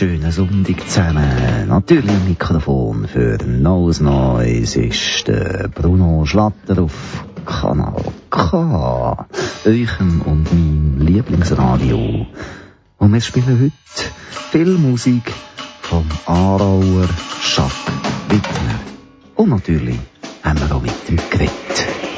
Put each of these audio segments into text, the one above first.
schönen Sonntag zusammen. Natürlich am Mikrofon für Neues Neues ist der Bruno Schlatter auf Kanal K. Euchem und meinem Lieblingsradio. Und wir spielen heute viel Musik vom Aarauer Jacques Wittmer. Und natürlich haben wir auch mit ihm geredet.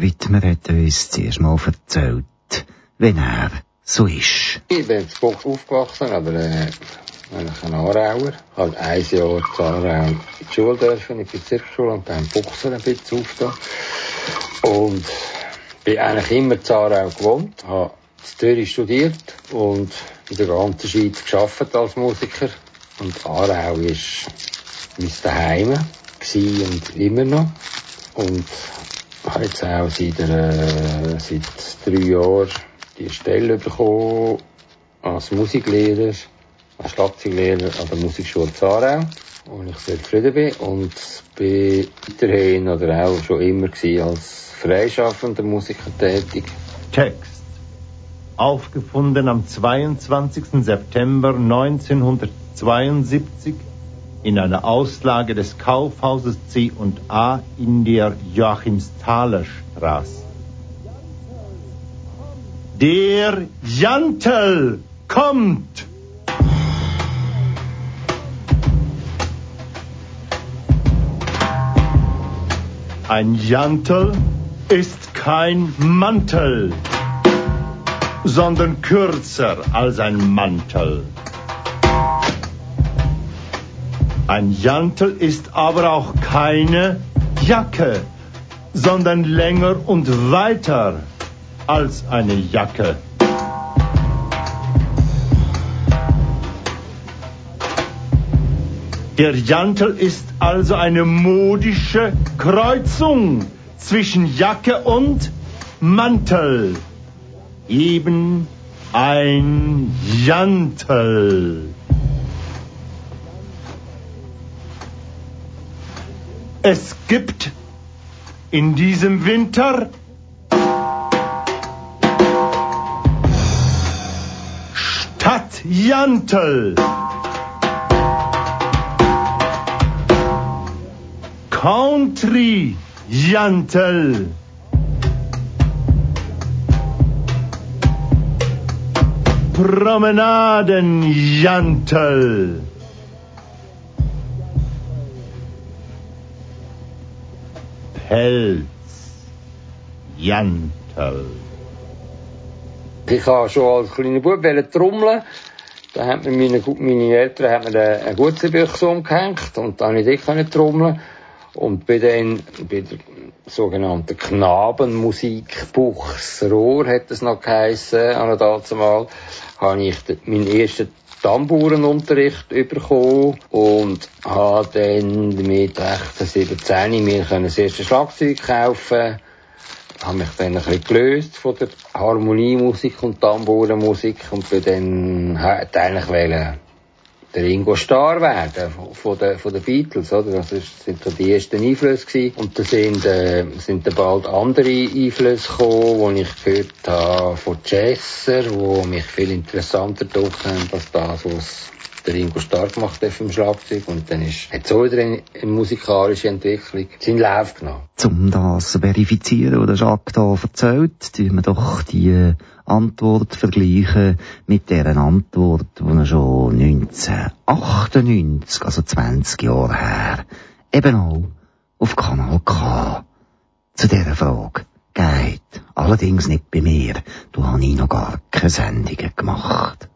Wittmer hat uns zuerst mal erzählt, wenn er so ist. Ich bin in Buch aufgewachsen, aber äh, eigentlich ein Aarauer. Ich habe ein Jahr in Aarau in die Schule dürfen, in die Bezirksschule und dann Buchsen ein bisschen aufgetan. Und bin eigentlich immer in Aarau gewohnt, habe in Zürich studiert und in der ganzen Schweiz gearbeitet als Musiker. Und Aarau war mein Daheim und immer noch. Und habe jetzt auch seit, äh, seit drei Jahren die Stelle bekommen als Musiklehrer, als Schlagzeuglehrer an der Musikschule Zarau, wo ich sehr zufrieden bin und bin weiterhin oder auch schon immer als freischaffender Musiker tätig. Text. Aufgefunden am 22. September 1972 in einer Auslage des Kaufhauses C&A in der Joachimsthaler Straße. Der Jantel kommt! Ein Jantel ist kein Mantel, sondern kürzer als ein Mantel. Ein Jantel ist aber auch keine Jacke, sondern länger und weiter als eine Jacke. Der Jantel ist also eine modische Kreuzung zwischen Jacke und Mantel. Eben ein Jantel. Es gibt in diesem Winter Stadtjantel. Country Jantel. Promenaden Jantel. Pelz Jantel. Ich habe schon als kleiner Bub trommeln. Da hat mir meine, meine Eltern haben mir eine Gutserbüchse umgehängt und dann konnte ich dort trommeln. Und bei den, bei der sogenannten Knabenmusik Buchsrohr hat es noch geheissen, an der habe ich meinen ersten Tamburenunterricht bekommen und habe dann mit 16, 17 mir das erste Schlagzeug kaufen. Habe mich dann ein bisschen gelöst von der Harmoniemusik und Tamburenmusik und bin dann eigentlich wollen der Ringo Starr werden von den, von den Beatles, oder? Das sind so die ersten Einflüsse gewesen. Und da sind, äh, sind dann bald andere Einflüsse gekommen, die ich gehört habe von Jesser, die mich viel interessanter haben, als das, was der Ringo Starr gemacht hat vom Schlagzeug. Und dann ist, hat so wieder eine, eine musikalische Entwicklung seinen Lauf genommen. Um das zu verifizieren, was Jacques hier erzählt, tun wir doch die Antwort vergleichen mit der Antwort, die er schon 1998, also 20 Jahre her, eben auch auf Kanal K zu dieser Frage geht. Allerdings nicht bei mir. Du hast noch gar keine Sendungen gemacht.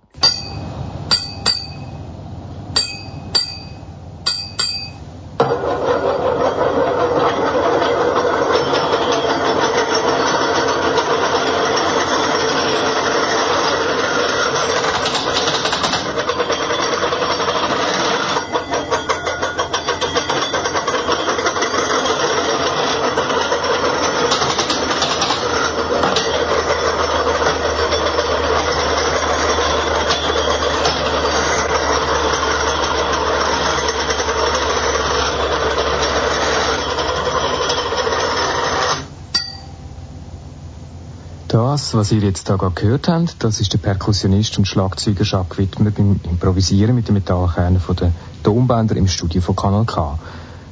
Das, was ihr jetzt da gehört habt, das ist der Perkussionist und Schlagzeuger Jacques Wittmer beim Improvisieren mit den Metallkernen von den Tonbänder im Studio von Kanal K.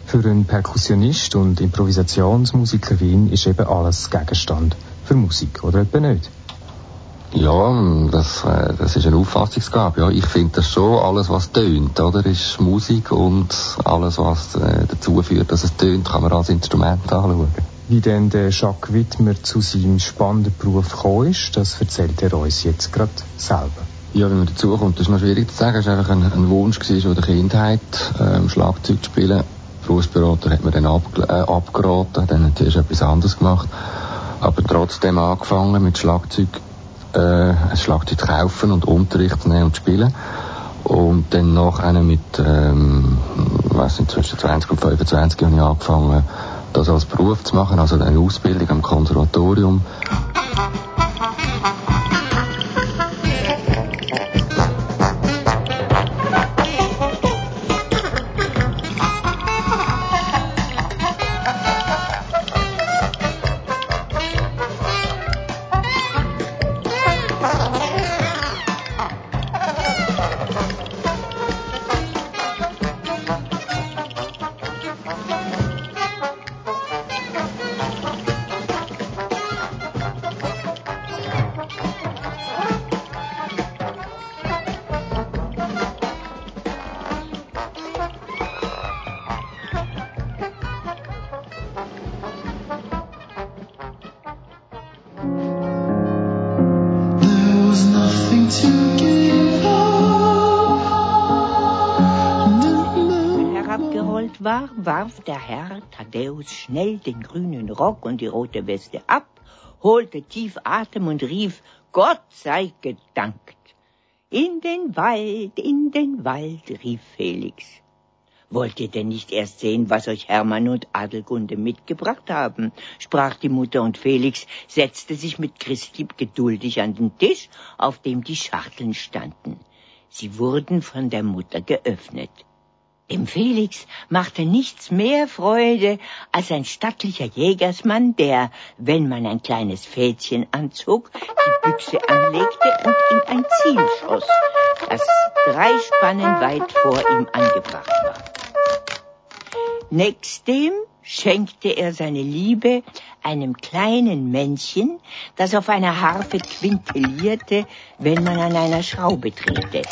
Für einen Perkussionist und Improvisationsmusiker Wien ist eben alles Gegenstand für Musik, oder etwa nicht? Ja, das, äh, das ist eine Auffassungsgabe. Ja, ich finde das schon, alles was tönt, oder, ist Musik und alles was äh, dazu führt, dass es tönt, kann man als Instrument anschauen. Wie denn der Jacques Wittmer zu seinem spannenden Beruf gekommen ist, das erzählt er uns jetzt gerade selber. Ja, wenn man dazu kommt, das ist noch schwierig zu sagen. Es war einfach ein, ein Wunsch gewesen, der Kindheit, ähm, Schlagzeug zu spielen. Berufsberater hat mir dann ab, äh, abgeraten, dann hat er etwas anderes gemacht. Aber trotzdem angefangen mit Schlagzeug, äh, ein Schlagzeug zu kaufen und Unterricht zu nehmen und zu spielen. Und dann nachher mit, ähm, weiss nicht, zwischen 20 und 25 habe ich angefangen, das als Beruf zu machen, also eine Ausbildung am Konservatorium. Rock und die rote Weste ab, holte tief Atem und rief, Gott sei gedankt. In den Wald, in den Wald, rief Felix. Wollt ihr denn nicht erst sehen, was euch Hermann und Adelgunde mitgebracht haben? sprach die Mutter, und Felix setzte sich mit Christlieb geduldig an den Tisch, auf dem die Schachteln standen. Sie wurden von der Mutter geöffnet. Dem Felix machte nichts mehr Freude als ein stattlicher Jägersmann, der, wenn man ein kleines Fädchen anzog, die Büchse anlegte und in ein Ziel schoss, das drei Spannen weit vor ihm angebracht war. Nächstdem schenkte er seine Liebe einem kleinen Männchen, das auf einer Harfe quintellierte, wenn man an einer Schraube drehte.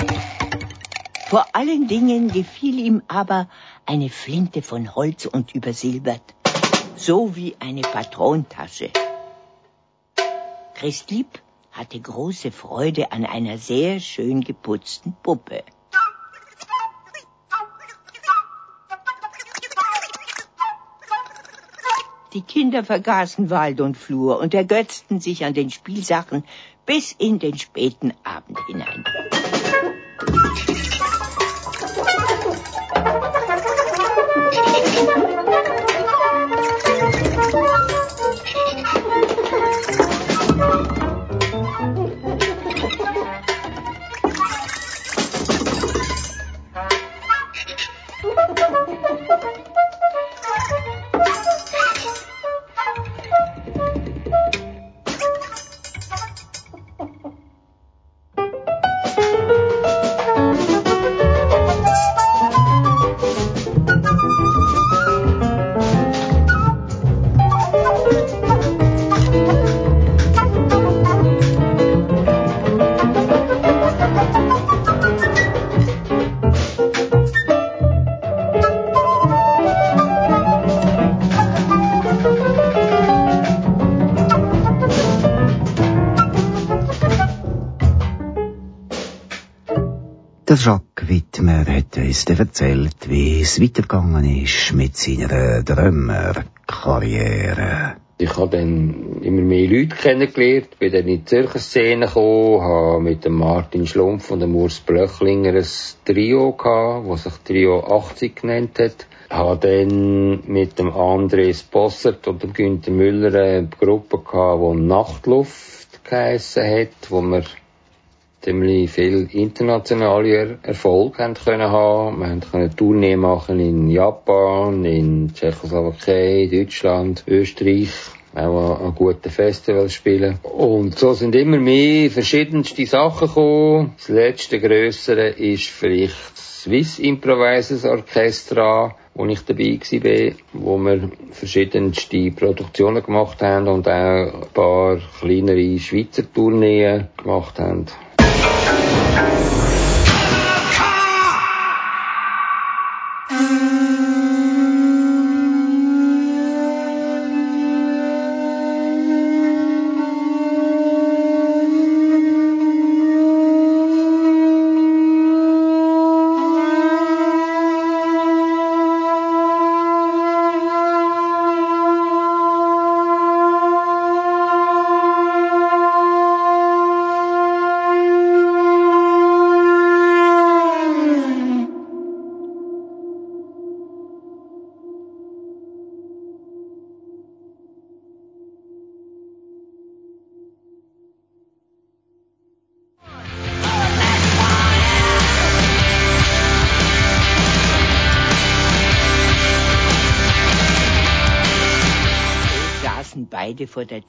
Vor allen Dingen gefiel ihm aber eine Flinte von Holz und übersilbert, so wie eine Patrontasche. Christlieb hatte große Freude an einer sehr schön geputzten Puppe. Die Kinder vergaßen Wald und Flur und ergötzten sich an den Spielsachen bis in den späten Abend hinein. Uns erzählt, wie es weitergegangen ist mit seiner Drömer-Karriere. Ich habe dann immer mehr Leute kennengelernt, bin dann in die Zürcher Szene gekommen, habe mit dem Martin Schlumpf und dem Urs Blöchlinger ein Trio gehabt, das sich Trio 80 genannt hat. Habe dann mit dem André Spossert und dem Günther Müller eine Gruppe gehabt, die Nachtluft geheissen hat, wo wir ziemlich viel internationale Erfolg haben können haben. Wir können Tournee machen in Japan, in Tschechoslowakei, Deutschland, Österreich, auch an guten Festivals spielen. Und so sind immer mehr verschiedenste Sachen gekommen. Das letzte grössere ist vielleicht das Swiss Improvisers Orchestra, wo ich dabei war, wo wir verschiedenste Produktionen gemacht haben und auch ein paar kleinere Schweizer Tourneen gemacht haben. Mm-hmm.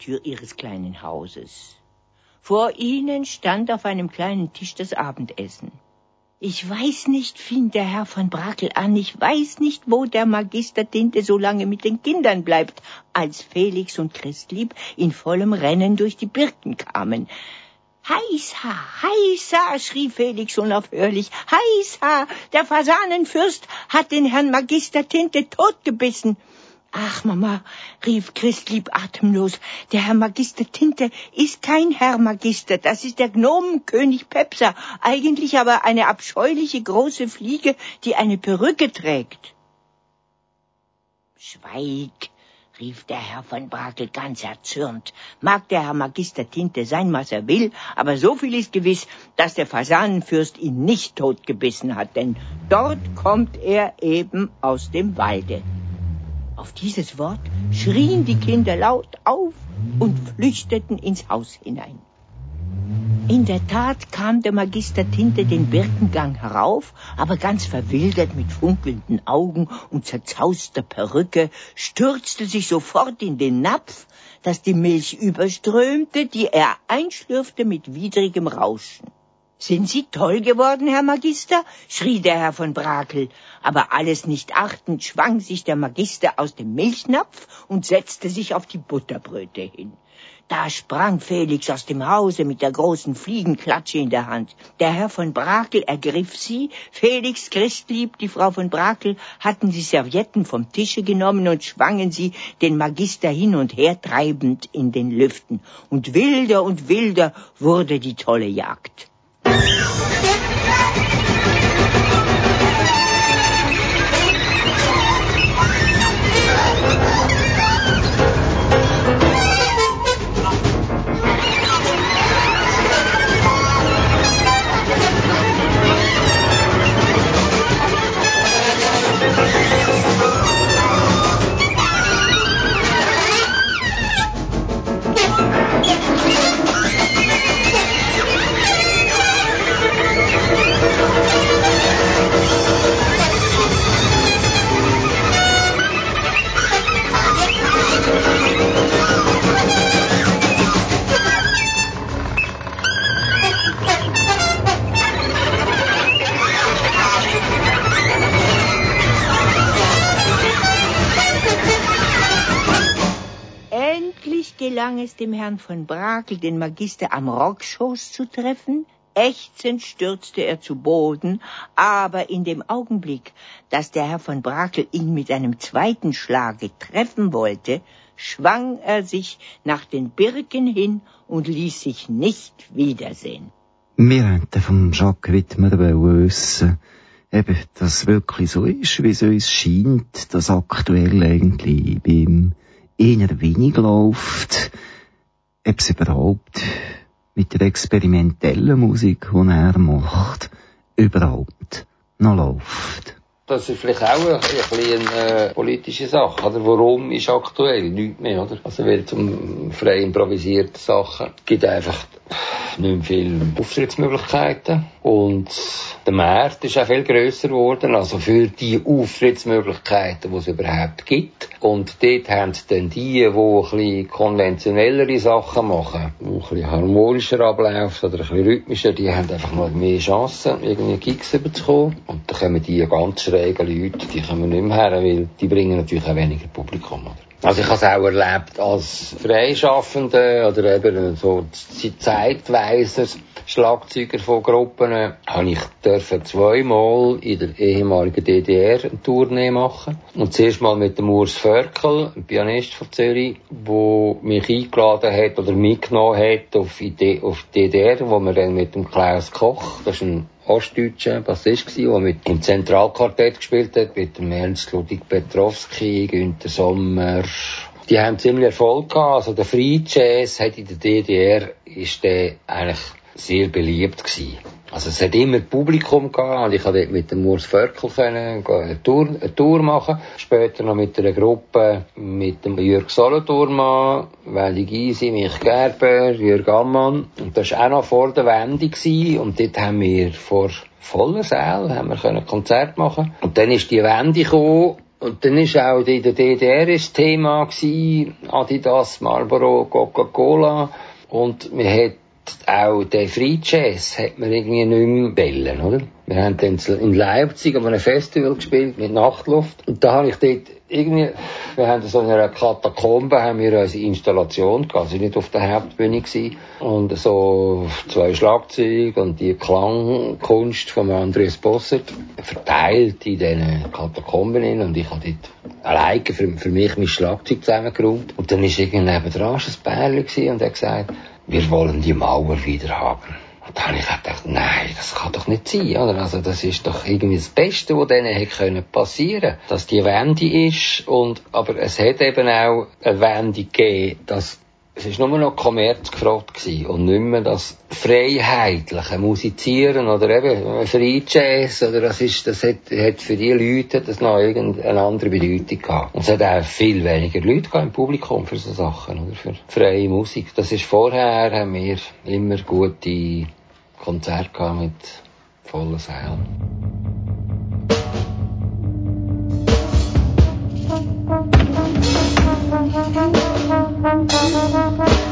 Tür ihres kleinen Hauses. Vor ihnen stand auf einem kleinen Tisch das Abendessen. Ich weiß nicht, fing der Herr von Brakel an, ich weiß nicht, wo der Magister Tinte so lange mit den Kindern bleibt, als Felix und Christlieb in vollem Rennen durch die Birken kamen. Heißha, heißha, schrie Felix unaufhörlich. Heißha, der Fasanenfürst hat den Herrn Magister Tinte totgebissen. Ach, Mama, rief Christlieb atemlos, der Herr Magister Tinte ist kein Herr Magister, das ist der Gnomenkönig Pepser, eigentlich aber eine abscheuliche große Fliege, die eine Perücke trägt. Schweig, rief der Herr von Brakel ganz erzürnt. Mag der Herr Magister Tinte sein, was er will, aber so viel ist gewiss, dass der Fasanenfürst ihn nicht totgebissen hat, denn dort kommt er eben aus dem Walde. Auf dieses Wort schrien die Kinder laut auf und flüchteten ins Haus hinein. In der Tat kam der Magister Tinte den Birkengang herauf, aber ganz verwildert mit funkelnden Augen und zerzauster Perücke, stürzte sich sofort in den Napf, dass die Milch überströmte, die er einschlürfte mit widrigem Rauschen. Sind Sie toll geworden, Herr Magister? schrie der Herr von Brakel, aber alles nicht achtend schwang sich der Magister aus dem Milchnapf und setzte sich auf die Butterbröte hin. Da sprang Felix aus dem Hause mit der großen Fliegenklatsche in der Hand. Der Herr von Brakel ergriff sie. Felix, Christlieb, die Frau von Brakel hatten die Servietten vom Tische genommen und schwangen sie den Magister hin und her treibend in den Lüften. Und wilder und wilder wurde die tolle Jagd. Thank you. Dem Herrn von Brakel, den Magister am Rockschoß zu treffen. Ächzend stürzte er zu Boden, aber in dem Augenblick, dass der Herr von Brakel ihn mit einem zweiten Schlage treffen wollte, schwang er sich nach den Birken hin und ließ sich nicht wiedersehen. Wir wollten vom Jacques Wittmer wissen, eben, dass wirklich so ist, wie es uns scheint, dass aktuell eigentlich beim eher wenig läuft, ob es überhaupt mit der experimentellen Musik, die er macht, überhaupt noch läuft. Das ist vielleicht auch ein bisschen eine äh, politische Sache, oder? Warum ist aktuell? Nichts mehr, oder? Also, wird zum frei improvisierten Sachen gibt einfach nicht mehr viele Auftrittsmöglichkeiten. Und der Markt ist auch viel grösser geworden, also für die Auftrittsmöglichkeiten, die es überhaupt gibt. Und dort haben dann die, die ein bisschen konventionellere Sachen machen, die ein bisschen harmonischer ablaufen oder ein bisschen rhythmischer, die haben einfach noch mehr Chancen, irgendwie Gigs überzukommen. Und dann kommen die ganz schrägen Leute, die kommen nicht mehr her, weil die bringen natürlich auch weniger Publikum, oder? Also ich habe es auch erlebt als Freischaffende oder eben so zeitweise Schlagzeuger von Gruppen, äh, habe ich dürfen zweimal in der ehemaligen DDR eine Tournee machen. Und zuerst mal mit dem Urs Völkel, ein Pianist von Zürich, wo mich eingeladen hat oder mitgenommen hat auf die DDR, wo wir dann mit dem Klaus Koch, das ist ein ostdeutscher Bassist der mit im Zentralquartett gespielt hat, mit dem Ernst Ludwig Petrowski, Günter Sommer. Die haben ziemlich Erfolg gehabt. Also der Free Jazz hat in der DDR ist der eigentlich sehr beliebt gewesen. Also es hat immer Publikum gehabt und ich konnte dort mit dem Urs können, eine, Tour, eine Tour machen. Später noch mit einer Gruppe mit dem Jürg Solothurmann, Welli Gysi, Mich Gerber, Jürg Ammann. Und das war auch noch vor der Wende gewesen. und dort haben wir vor voller Saal haben wir können Konzert machen. Und dann ist die Wende gekommen und dann ist auch in der DDR das Thema gewesen, Adidas, Marlboro, Coca-Cola. Und wir hat auch den Free Jazz hat man irgendwie nicht mehr wollen, oder? Wir haben dann in Leipzig an einem Festival gespielt mit Nachtluft und da habe ich dort irgendwie, wir haben so in einer Katakombe haben wir unsere Installation gehabt, also nicht auf der Hauptbühne gewesen. und so zwei Schlagzeuge und die Klangkunst von Andreas Bossert verteilt in diesen Katakomben und ich habe dort alleine für, für mich mein Schlagzeug zusammengeräumt und dann ist irgendwie neben dran ein Bärli und er hat gesagt, wir wollen die Mauer wieder haben. Und da habe ich gedacht, nein, das kann doch nicht sein, oder? Also, das ist doch irgendwie das Beste, was denen hätte können passieren. Dass die Wende ist, und, aber es hat eben auch eine Wende gegeben, dass es war nur noch Kommerz gefragt gewesen und nicht mehr das freiheitliche Musizieren oder eben Free Jazz oder das ist, das hat, hat für die Leute das noch irgendeine andere Bedeutung gehabt. Und es hat auch viel weniger Leute im Publikum für so Sachen, oder? Für freie Musik. Das ist vorher, haben wir immer gute Konzerte gehabt mit vollen Sälen. Thank you.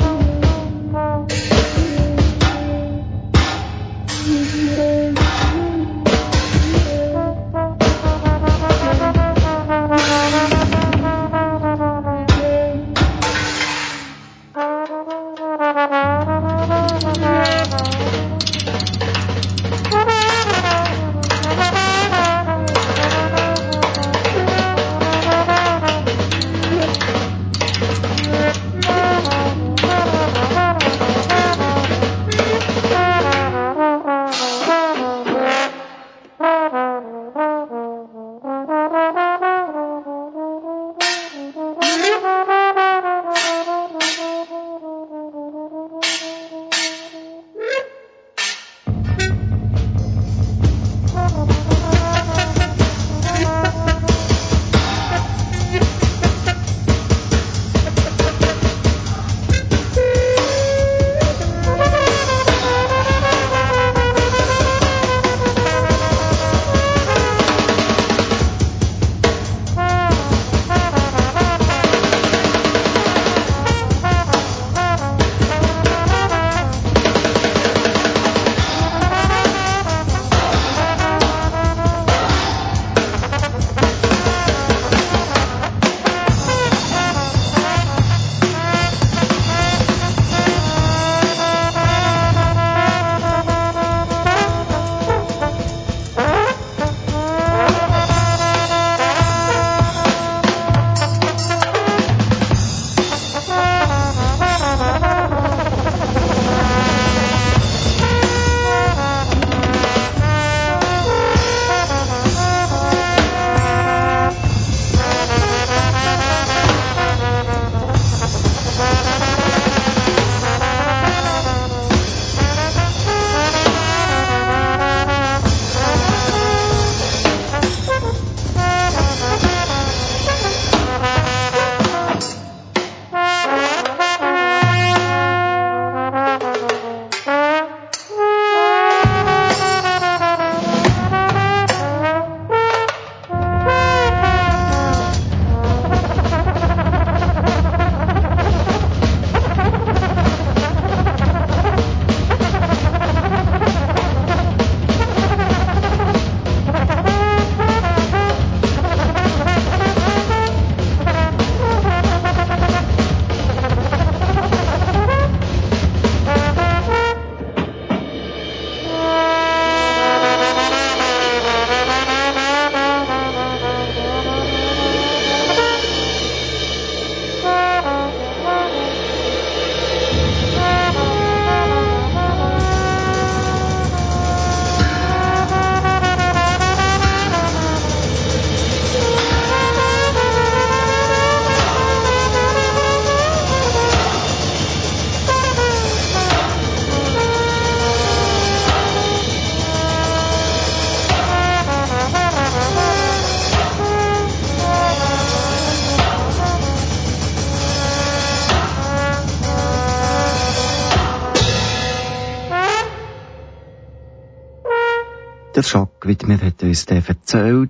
Der Jacques Wittmer hat uns dann erzählt,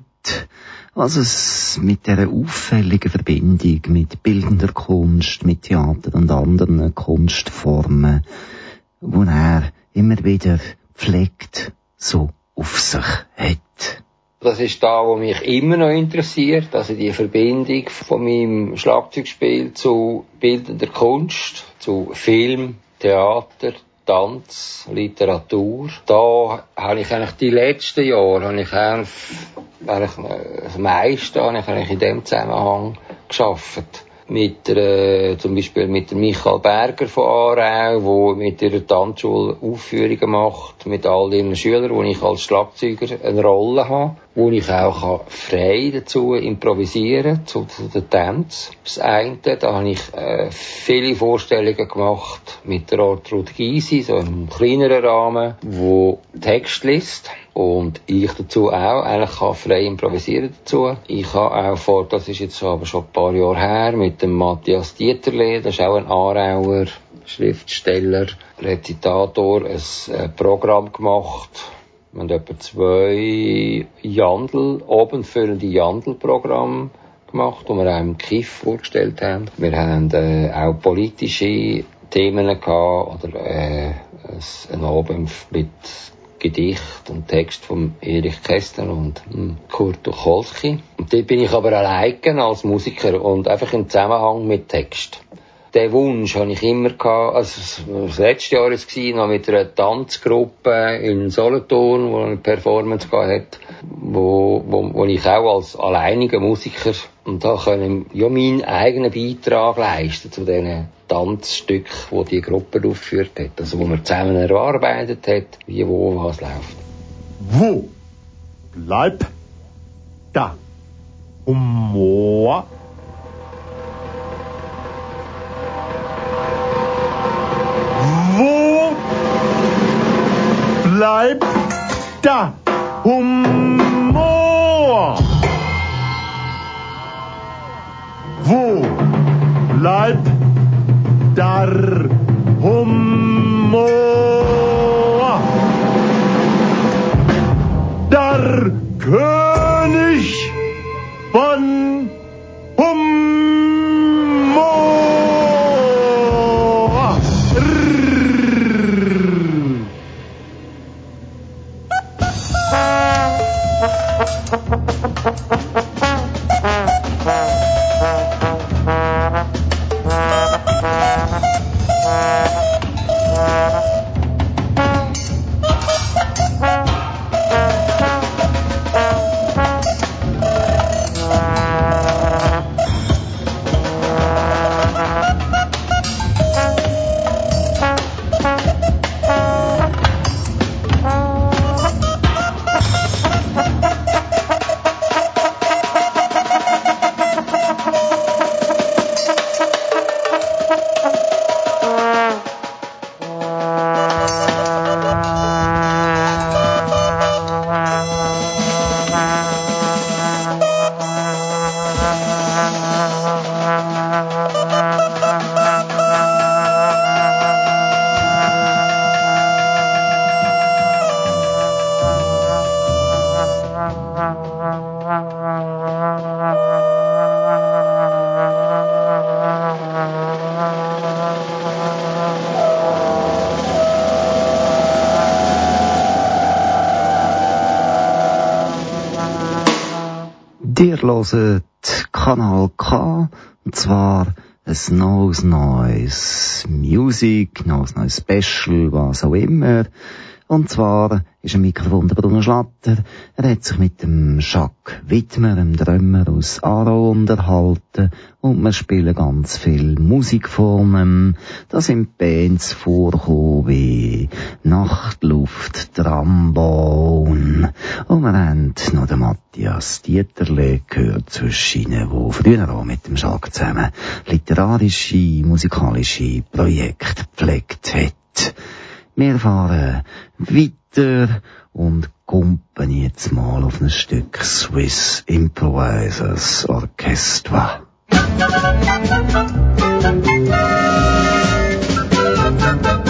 was es mit dieser auffälligen Verbindung mit bildender Kunst, mit Theater und anderen Kunstformen, wo er immer wieder pflegt, so auf sich hat. Das ist da, was mich immer noch interessiert, also die Verbindung von meinem Schlagzeugspiel zu bildender Kunst, zu Film, Theater, Tanz, Literatur. Da habe ich eigentlich die letzten Jahre, habe ich eigentlich, eigentlich das meiste habe ich eigentlich in dem Zusammenhang geschafft. Mit der, zum Beispiel mit der Michael Berger von Aarau, wo mit ihrer Tanzschule Aufführungen macht, mit all ihren Schülern, wo ich als Schlagzeuger eine Rolle habe, wo ich auch frei dazu improvisieren zu, zu den Tänzen. Das eine, da habe ich äh, viele Vorstellungen gemacht mit der Ortrud Gysi, so einem kleineren Rahmen, wo Text liest und ich dazu auch eigentlich kann frei improvisieren dazu. Ich habe auch vor, das ist jetzt aber schon ein paar Jahre her, mit dem Matthias Dieterle, das ist auch ein Aarauer Schriftsteller, Rezitator, ein, ein Programm gemacht. Wir haben etwa zwei Jandl, abendfüllende Jandl-Programme gemacht, die wir auch im KIF vorgestellt haben. Wir haben äh, auch politische Themen gehabt, oder äh, ein Abend mit Gedicht und Text von Erich Kästner und hm, Kurt Tucholsky. Und dort bin ich aber alleine als Musiker und einfach im Zusammenhang mit Text. Den Wunsch habe ich immer gehabt, also das letzte Jahr war es noch mit einer Tanzgruppe in Solothurn, wo eine Performance gehabt hat, wo, wo, wo ich auch als alleiniger Musiker und da können ja meinen eigenen Beitrag leisten zu diesen Tanzstück, wo die Gruppe aufgeführt hat. Also wo man zusammen erarbeitet hat, wie wo was läuft. Wo bleib da Humor? Wo bleibt da Humor? Wo bleibt dar Humor. Der König von Humor. Hört Kanal K, und zwar ein neues, neues Music, neues, neues Special, was auch immer. Und zwar ist ein Mikrofon der Bruno Schlatter. Er hat sich mit dem Jacques Wittmer, dem Drummer aus Aro, unterhalten. Und wir spielen ganz viel Musik von ihm. Da sind Bands vorgekommen wie Nachtluft, Trambon. Und wir haben noch den Matthias Dieterle gehört zwischen ihnen, der früher auch mit dem Jacques zusammen literarische, musikalische Projekte gepflegt hat. Wir fahren weiter und kumpen jetzt mal auf ein Stück Swiss Improvisers Orchestra. Thank you.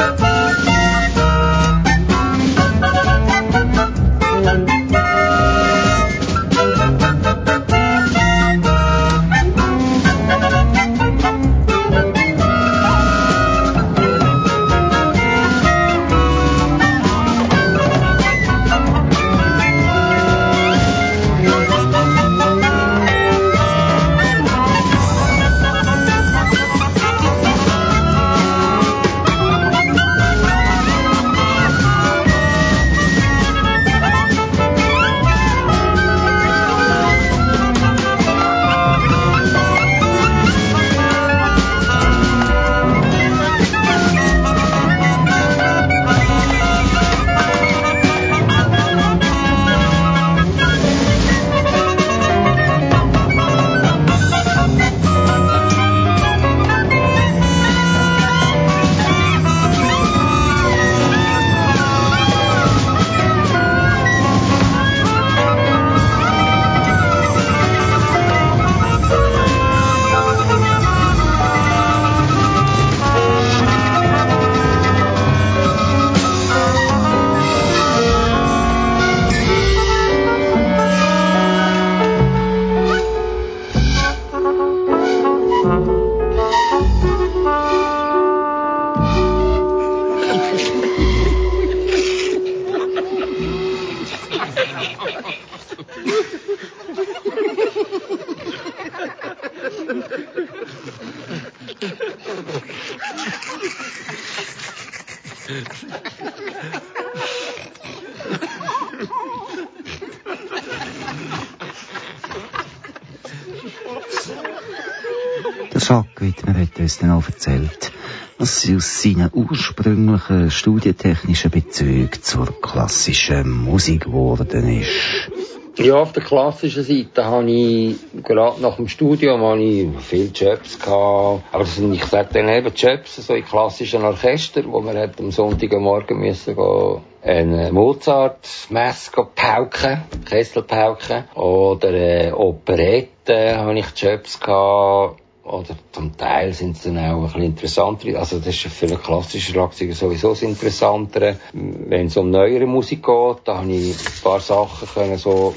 Uns dann erzählt, was sie aus seinen ursprünglichen studientechnischen Bezügen zur klassischen Musik geworden ist. Ja, auf der klassischen Seite habe ich, gerade nach dem Studium, habe ich viele Jobs gehabt. Aber sind, ich sage dann eben Jobs, so in klassischen Orchester, wo man am Sonntagmorgen müssen gehen, eine Mozart-Messe pauken, Kesselpauken. Oder äh, Operette habe ich Jobs gehabt oder zum Teil sind sie dann auch ein bisschen interessanter. Also das ist für einen klassischen Schlagzeuger sowieso das Interessantere. Wenn es um neuere Musik geht, da habe ich ein paar Sachen können so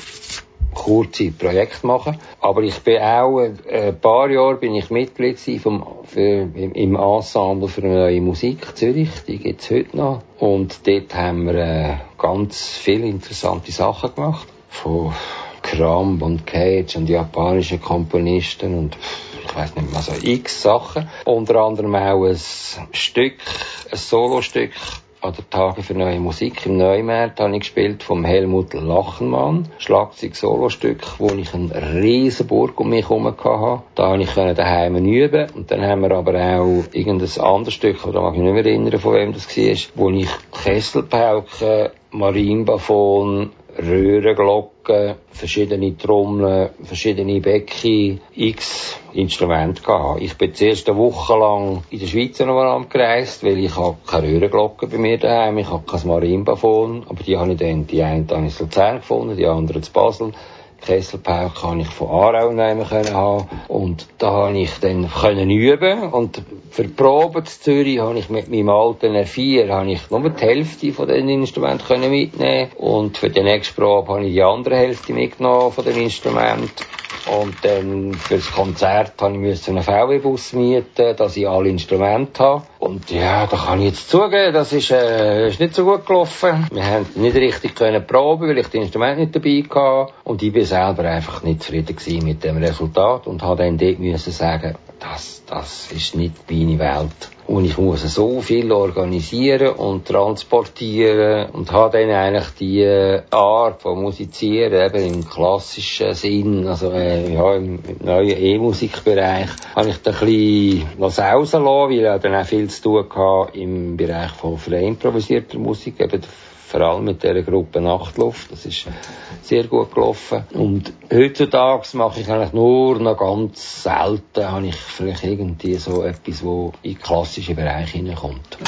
kurze Projekte machen. Aber ich bin auch, äh, ein paar Jahre bin ich Mitglied vom, für, im, Ensemble für neue Musik Zürich. Die gibt's heute noch. Und dort haben wir äh, ganz viele interessante Sachen gemacht. Von Kramp und Cage und japanischen Komponisten und ich weiß nicht mehr, so x Sachen. Unter anderem auch ein Stück, ein Solostück an der Tage für neue Musik im Neumarkt habe ich gespielt vom Helmut Lachenmann. Schlagzeug Solostück, wo ich eine riesen Burg um mich herum hatte. Da konnte ich daheim üben. Und dann haben wir aber auch irgendein anderes Stück, da mag ich nicht mehr erinnern, von wem das war, wo ich Kesselpauken, Marimbafon, Röhrenglocken, verschiedene Trommeln, verschiedene Becken, x Instrumente gehabt. Ich bin zuerst eine Woche lang in der Schweiz noch gereist, weil ich habe keine Röhrenglocken bei mir daheim, ich habe kein Marimbafon, aber die habe ich dann, die eine habe ich in Luzern gefunden, die andere in Basel. Kesselpauke kann ich von Aarau nehmen können haben. Und da habe ich dann können üben. Und für die Probe zu Zürich habe ich mit meinem alten R4 habe ich nur die Hälfte von den Instrumenten können mitnehmen. Und für die nächste Probe habe ich die andere Hälfte mitgenommen von den Instrumenten. Und dann für das Konzert habe ich einen VW-Bus mieten, dass ich alle Instrumente habe. Und ja, da kann ich jetzt zugeben, das ist, äh, ist nicht so gut gelaufen. Wir haben nicht richtig können proben, weil ich die Instrumente nicht dabei hatte. Und ich bin selber einfach nicht zufrieden mit dem Resultat und habe dann dort müssen sagen, das, das ist nicht meine Welt. Und ich muss so viel organisieren und transportieren und habe dann eigentlich die äh, Art von Musizieren eben im klassischen Sinn, also äh, ja, im, neuen E-Musikbereich, habe ich da ein bisschen was rauslassen, weil ich dann auch viel zu tun hatte im Bereich von frei improvisierter Musik, eben vor allem mit dieser Gruppe Nachtluft. Das ist sehr gut gelaufen. Und heutzutage mache ich eigentlich nur noch ganz selten, habe ich vielleicht irgendwie so etwas, wo in klassische Bereiche hineinkommt.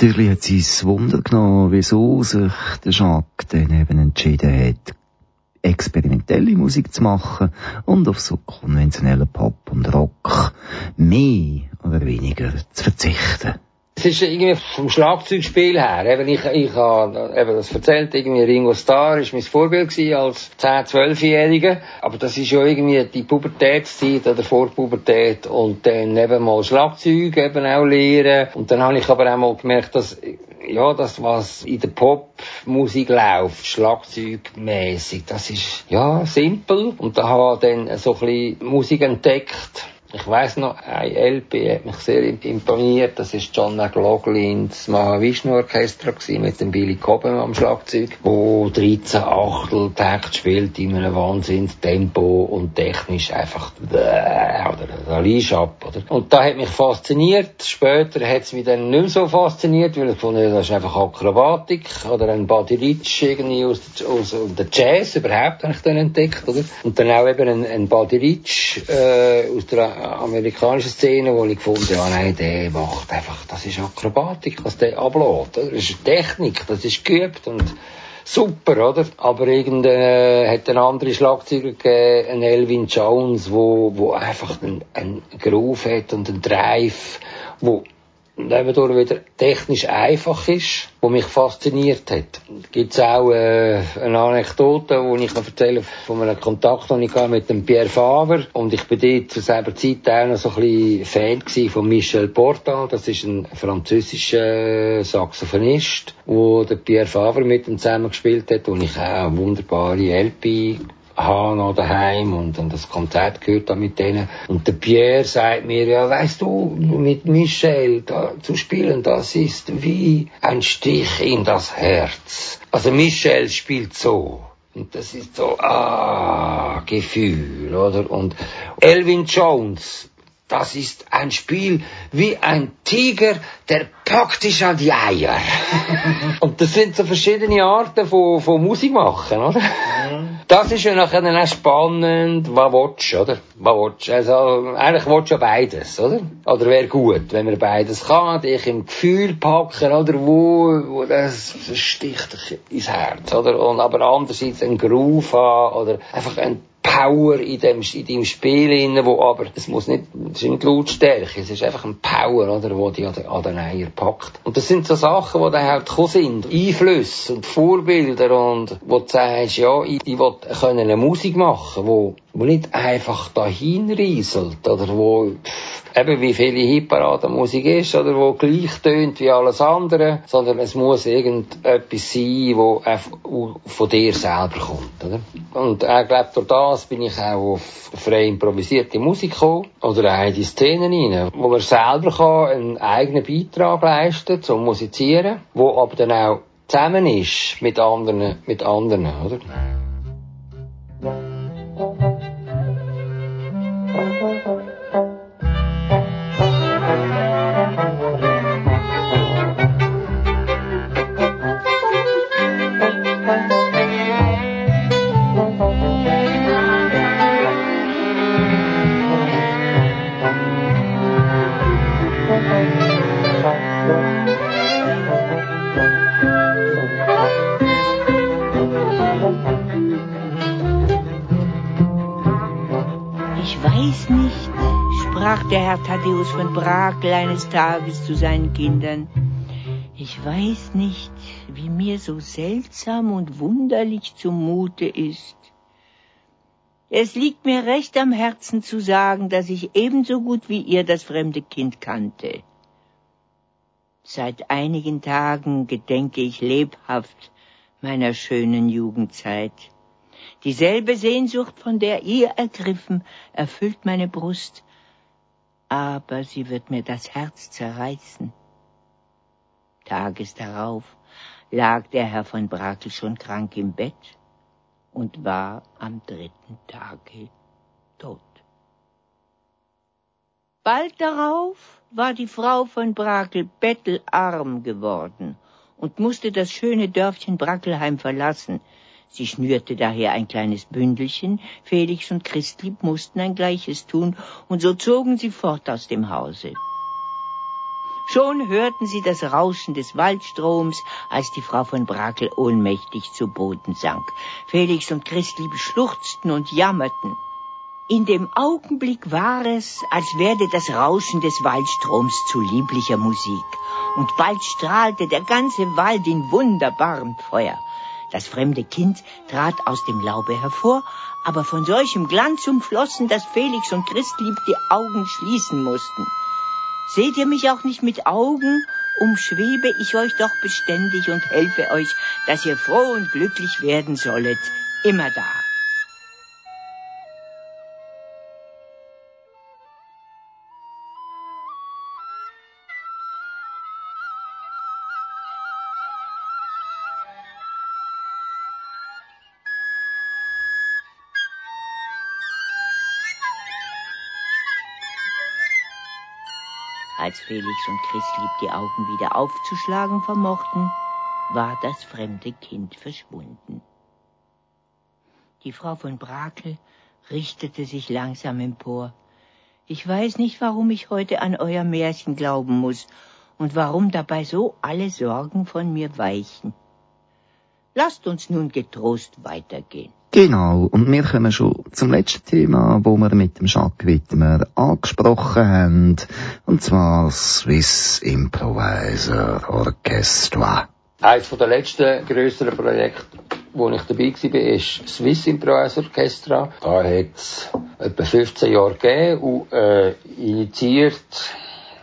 Natürlich hat sie es Wunder genommen, wieso sich der Jacques dann eben entschieden hat, experimentelle Musik zu machen und auf so konventionellen Pop und Rock mehr oder weniger zu verzichten. Es ist irgendwie vom Schlagzeugspiel her, eben ich, ich habe eben das erzählt, irgendwie Ringo Starr ist mein Vorbild als 10-, 12-Jähriger, aber das ist ja irgendwie die Pubertätszeit oder Vorpubertät und dann eben mal Schlagzeug eben auch lernen. Und dann habe ich aber auch mal gemerkt, dass ja, das, was in der Popmusik läuft, schlagzeugmäßig, das ist, ja, simpel. Und da habe ich dann so ein bisschen Musik entdeckt, ich weiss noch, ein LP hat mich sehr imponiert. Das ist John McLaughlins Mahavishnu Orchestra mit dem Billy Cobham am Schlagzeug, wo 13 Achtel Takt spielt in einem Wahnsinns Tempo und technisch einfach oder da liest ab, oder? Und da hat mich fasziniert. Später hat es mich dann nicht mehr so fasziniert, weil ich fand, das ist einfach Akrobatik oder ein Buddy Rich irgendwie aus, der, aus der Jazz überhaupt habe ich dann entdeckt, oder? Und dann auch eben ein, ein Buddy Rich äh, aus der amerikanische Szene, wo ich gefunden habe, nein, der macht einfach, das ist Akrobatik, was der ablädt, Das ist Technik, das ist geübt und super, oder? Aber irgend äh, hat ein anderer Schlagzeuger gegeben, ein Elvin Jones, wo, wo einfach einen, einen Groove hat und einen Drive, wo nebendurch wieder technisch einfach ist, wo mich fasziniert hat. Gibt's auch äh, eine Anekdote, wo ich erzählen von einem Kontakt, den ich mit dem Pierre Faber und ich bin dort zu selber Zeit auch noch so ein bisschen Fan von Michel Portal, das ist ein französischer Saxophonist, wo der Pierre Faber mit ihm zusammen gespielt hat und ich auch eine wunderbare LP habe noch daheim und, und das Konzert gehört da mit denen. Und der Pierre sagt mir, ja, weißt du, mit Michel da zu spielen, das ist wie ein Stich in das Herz. Also Michel spielt so. Und das ist so, ah, Gefühl, oder? Und Elvin Jones, das ist ein Spiel wie ein Tiger, der packt dich an die Eier. und das sind so verschiedene Arten von, von Musik machen, oder? Das ist ja nachher dann auch spannend, was willst du, oder? Was willst du? Also, eigentlich willst du ja beides, oder? Oder wäre gut, wenn man beides kann, dich im Gefühl packen, oder? Wo, wo das, das sticht dich ins Herz, oder? Und aber andererseits einen Groove haben, oder einfach ein Power in dem, in deinem Spiel inne, wo aber, es muss nicht, es ist nicht Lautstärke, es ist einfach ein Power, oder, wo die an den, an den Eier packt. Und das sind so Sachen, die dann halt gekommen sind. Einflüsse und Vorbilder und, wo du sagst, ja, ich, ich will können eine Musik machen, wo, wo nicht einfach dahin rieselt, oder wo, eben wie viele Hitparadenmusik ist, oder wo gleich tönt wie alles andere, sondern es muss irgendetwas sein, wo von dir selber kommt, oder? Und ich glaube, durch das bin ich auch auf frei improvisierte Musik gekommen, oder auch in die Szenen rein, wo man selber kann einen eigenen Beitrag leisten zum Musizieren, wo aber dann auch zusammen ist mit anderen, mit anderen, oder? Herr Thaddäus von Brakel eines Tages zu seinen Kindern. Ich weiß nicht, wie mir so seltsam und wunderlich zumute ist. Es liegt mir recht am Herzen zu sagen, dass ich ebenso gut wie ihr das fremde Kind kannte. Seit einigen Tagen gedenke ich lebhaft meiner schönen Jugendzeit. Dieselbe Sehnsucht, von der ihr ergriffen, erfüllt meine Brust, aber sie wird mir das Herz zerreißen. Tages darauf lag der Herr von Brakel schon krank im Bett und war am dritten Tage tot. Bald darauf war die Frau von Brakel bettelarm geworden und musste das schöne Dörfchen Brackelheim verlassen, Sie schnürte daher ein kleines Bündelchen, Felix und Christlieb mussten ein gleiches tun, und so zogen sie fort aus dem Hause. Schon hörten sie das Rauschen des Waldstroms, als die Frau von Brakel ohnmächtig zu Boden sank. Felix und Christlieb schluchzten und jammerten. In dem Augenblick war es, als werde das Rauschen des Waldstroms zu lieblicher Musik, und bald strahlte der ganze Wald in wunderbarem Feuer. Das fremde Kind trat aus dem Laube hervor, aber von solchem Glanz umflossen, dass Felix und Christlieb die Augen schließen mussten. Seht ihr mich auch nicht mit Augen, umschwebe ich euch doch beständig und helfe euch, dass ihr froh und glücklich werden sollet, immer da. Felix und Christlieb die Augen wieder aufzuschlagen vermochten, war das fremde Kind verschwunden. Die Frau von Brakel richtete sich langsam empor. Ich weiß nicht, warum ich heute an euer Märchen glauben muss und warum dabei so alle Sorgen von mir weichen. Lasst uns nun getrost weitergehen. Genau, und wir kommen schon zum letzten Thema, wo wir mit dem Jacques Wittmer angesprochen haben, und zwar Swiss Improviser Orchestra. Eines der letzten grösseren Projekte, wo ich dabei war, ist Swiss Improviser Orchestra. Da hat es etwa 15 Jahre gegeben und äh, initiiert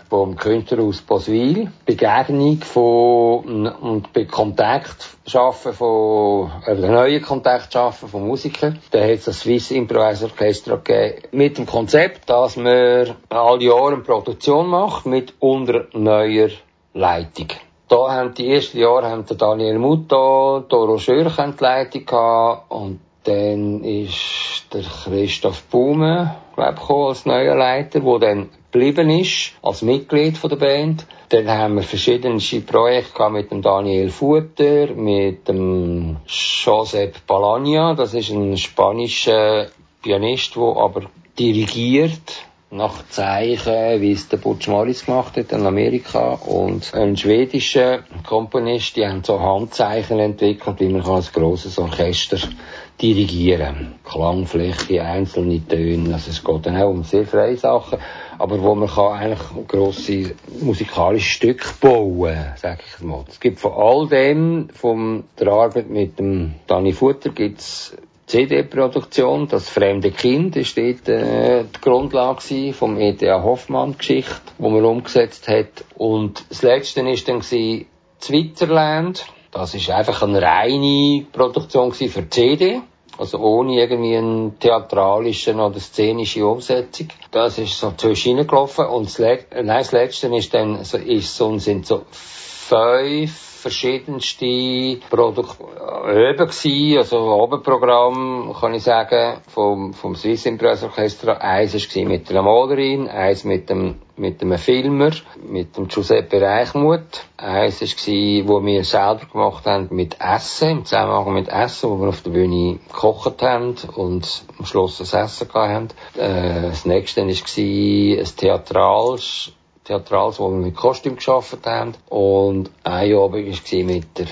vom Künstler aus Boswil, Begegnung von, und Kontakt schaffen von, oder neuen Kontakt schaffen von Musikern. Da hat es das Swiss Improviser Orchestra gegeben, mit dem Konzept, dass man alle Jahre eine Produktion macht, mit unter neuer Leitung. Da haben die ersten Jahre haben Daniel Mutto, Doro Schürch die Leitung gehabt und dann ist der Christoph Baume, glaub als neuer Leiter, der dann geblieben ist, als Mitglied von der Band. Dann haben wir verschiedene Projekte mit dem Daniel Futter, mit dem Josep Balania, das ist ein spanischer Pianist, der aber dirigiert nach Zeichen, wie es der Butch Morris gemacht hat in Amerika und ein schwedischer Komponist, die haben so Handzeichen entwickelt, wie man kann ein grosses Orchester dirigieren. Klangfläche, einzelne Töne, also es geht dann auch um sehr freie Sachen, aber wo man kann eigentlich grosse musikalische Stücke bauen, sag ich mal. Es gibt von all dem, von der Arbeit mit dem Danny Futter, gibt's CD-Produktion, das fremde Kind ist dort äh, die Grundlage vom E.T.A. Hoffmann-Geschichte, wo man umgesetzt hat. Und das letzte ist dann Switzerland. Das ist einfach eine reine Produktion für CD. Also ohne irgendwie eine theatralische oder szenische Umsetzung. Das ist so zwischen gelaufen. Und das, Le nein, das letzte ist dann, so, ist so, sind so fünf verschiedenste Produkte üben gewesen, also Oberprogramm, kann ich sagen, vom, vom Swiss Impress Orchestra. Eins war mit einer Malerin, eins mit dem, mit einem Filmer, mit dem Giuseppe Reichmuth. Eins war, wo wir selber gemacht haben mit Essen, im Zusammenhang mit Essen, wo wir auf der Bühne gekocht haben und am Schluss das Essen gehabt haben. Äh, das nächste war ein Theatrals, Theatrals, wir mit Kostüm geschafft haben. Und ein Abend war mit der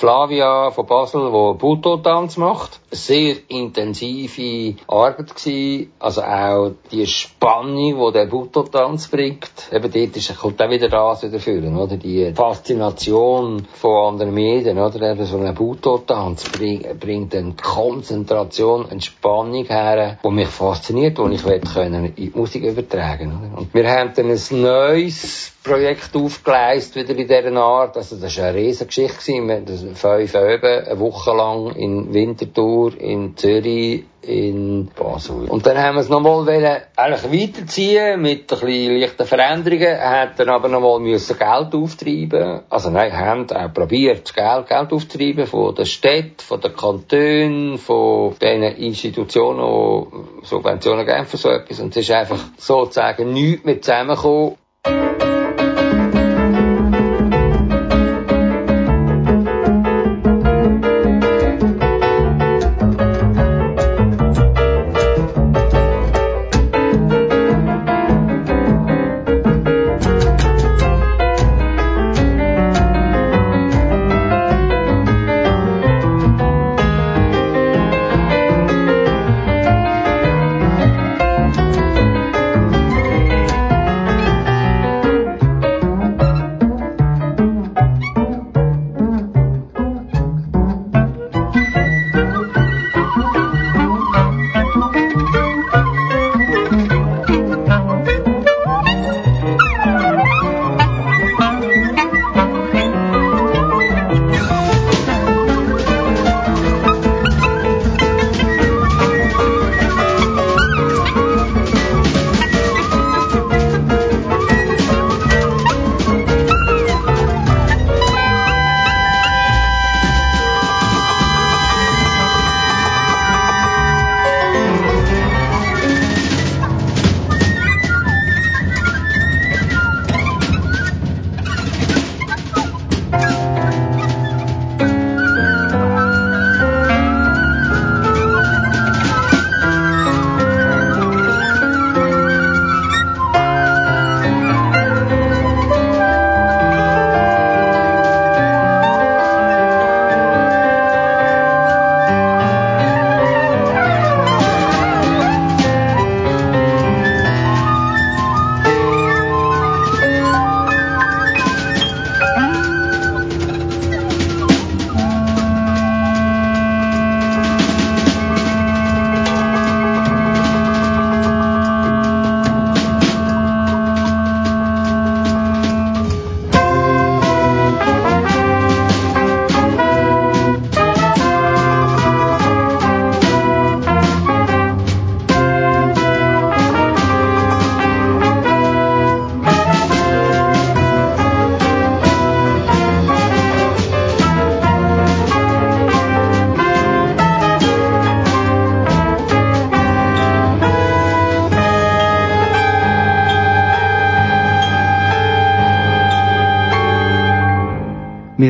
Flavia von Basel, die Buto-Tanz macht. Sehr intensive Arbeit gewesen. Also auch die Spannung, die der Buto-Tanz bringt. Eben dort ist, kommt auch wieder das wieder führen, oder? Die Faszination von anderen Medien, oder? Eben so ein Buto-Tanz bringt, bringt eine Konzentration, eine Spannung her, die mich fasziniert, die ich in die Musik übertragen, oder? Und wir haben dann ein neues Projekt aufgeleistet, wieder in dieser Art. Also, das war eine riesige Geschichte. Haben fünf Öben, eine Woche lang in Winterthur, in Zürich, in Basel. Und dann haben wir es nochmal eigentlich weiterziehen mit ein bisschen leichten Veränderungen, hat dann aber nochmal müssen Geld auftreiben. Also nein, haben auch probiert, Geld, Geld auftreiben von der Stadt, von den Kantonen, von den Institutionen, die Subventionen geben für so etwas. Und es ist einfach sozusagen nichts mehr zusammengekommen.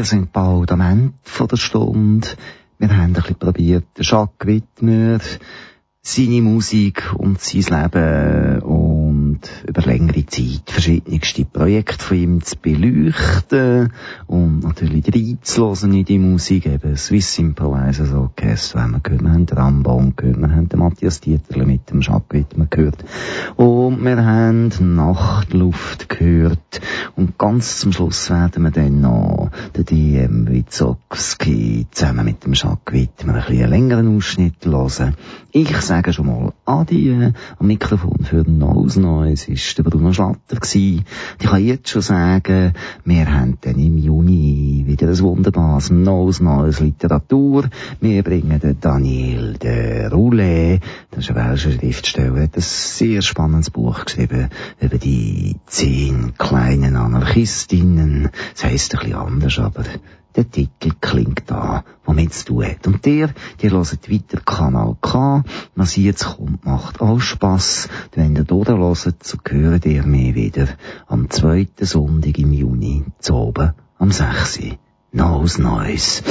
Wir sind bald am Ende der Stunde. Wir haben ein bisschen probiert, Jacques Wittmer, seine Musik und sein Leben und über längere Zeit verschiedenste Projekte von ihm zu beleuchten und natürlich reinzulassen in die Musik, eben Swiss Improvisers Orchestra. Haben wir gehört, wir haben den Rambon gehört, wir haben den Matthias Dieterle mit dem Jacques Wittmer gehört und wir haben Nachtluft gehört. Und ganz zum Schluss werden wir dann noch den DM Witzowski zusammen mit dem Jacques Wittmer ein bisschen längeren Ausschnitt hören. Ich sage schon mal Adieu. Am Mikrofon für Nose Noise ist der Bruno Schlatter gewesen. Ich kann jetzt schon sagen, wir haben dann im Juni wieder ein wunderbares Nose Noise Literatur. Wir bringen den Daniel de Roulet, ein welscher Schriftsteller, hat ein sehr spannendes Buch geschrieben über die zehn kleinen Anarchistinnen. Das heisst ein bisschen anders, aber der Titel klingt da, womit es tun hat. Und der, der hört weiter Kanal K. Was jetzt kommt, macht auch Spass. Wenn ihr da hört, so hören ihr mich wieder am zweiten Sonntag im Juni, zu oben, am 6. Nose Noise.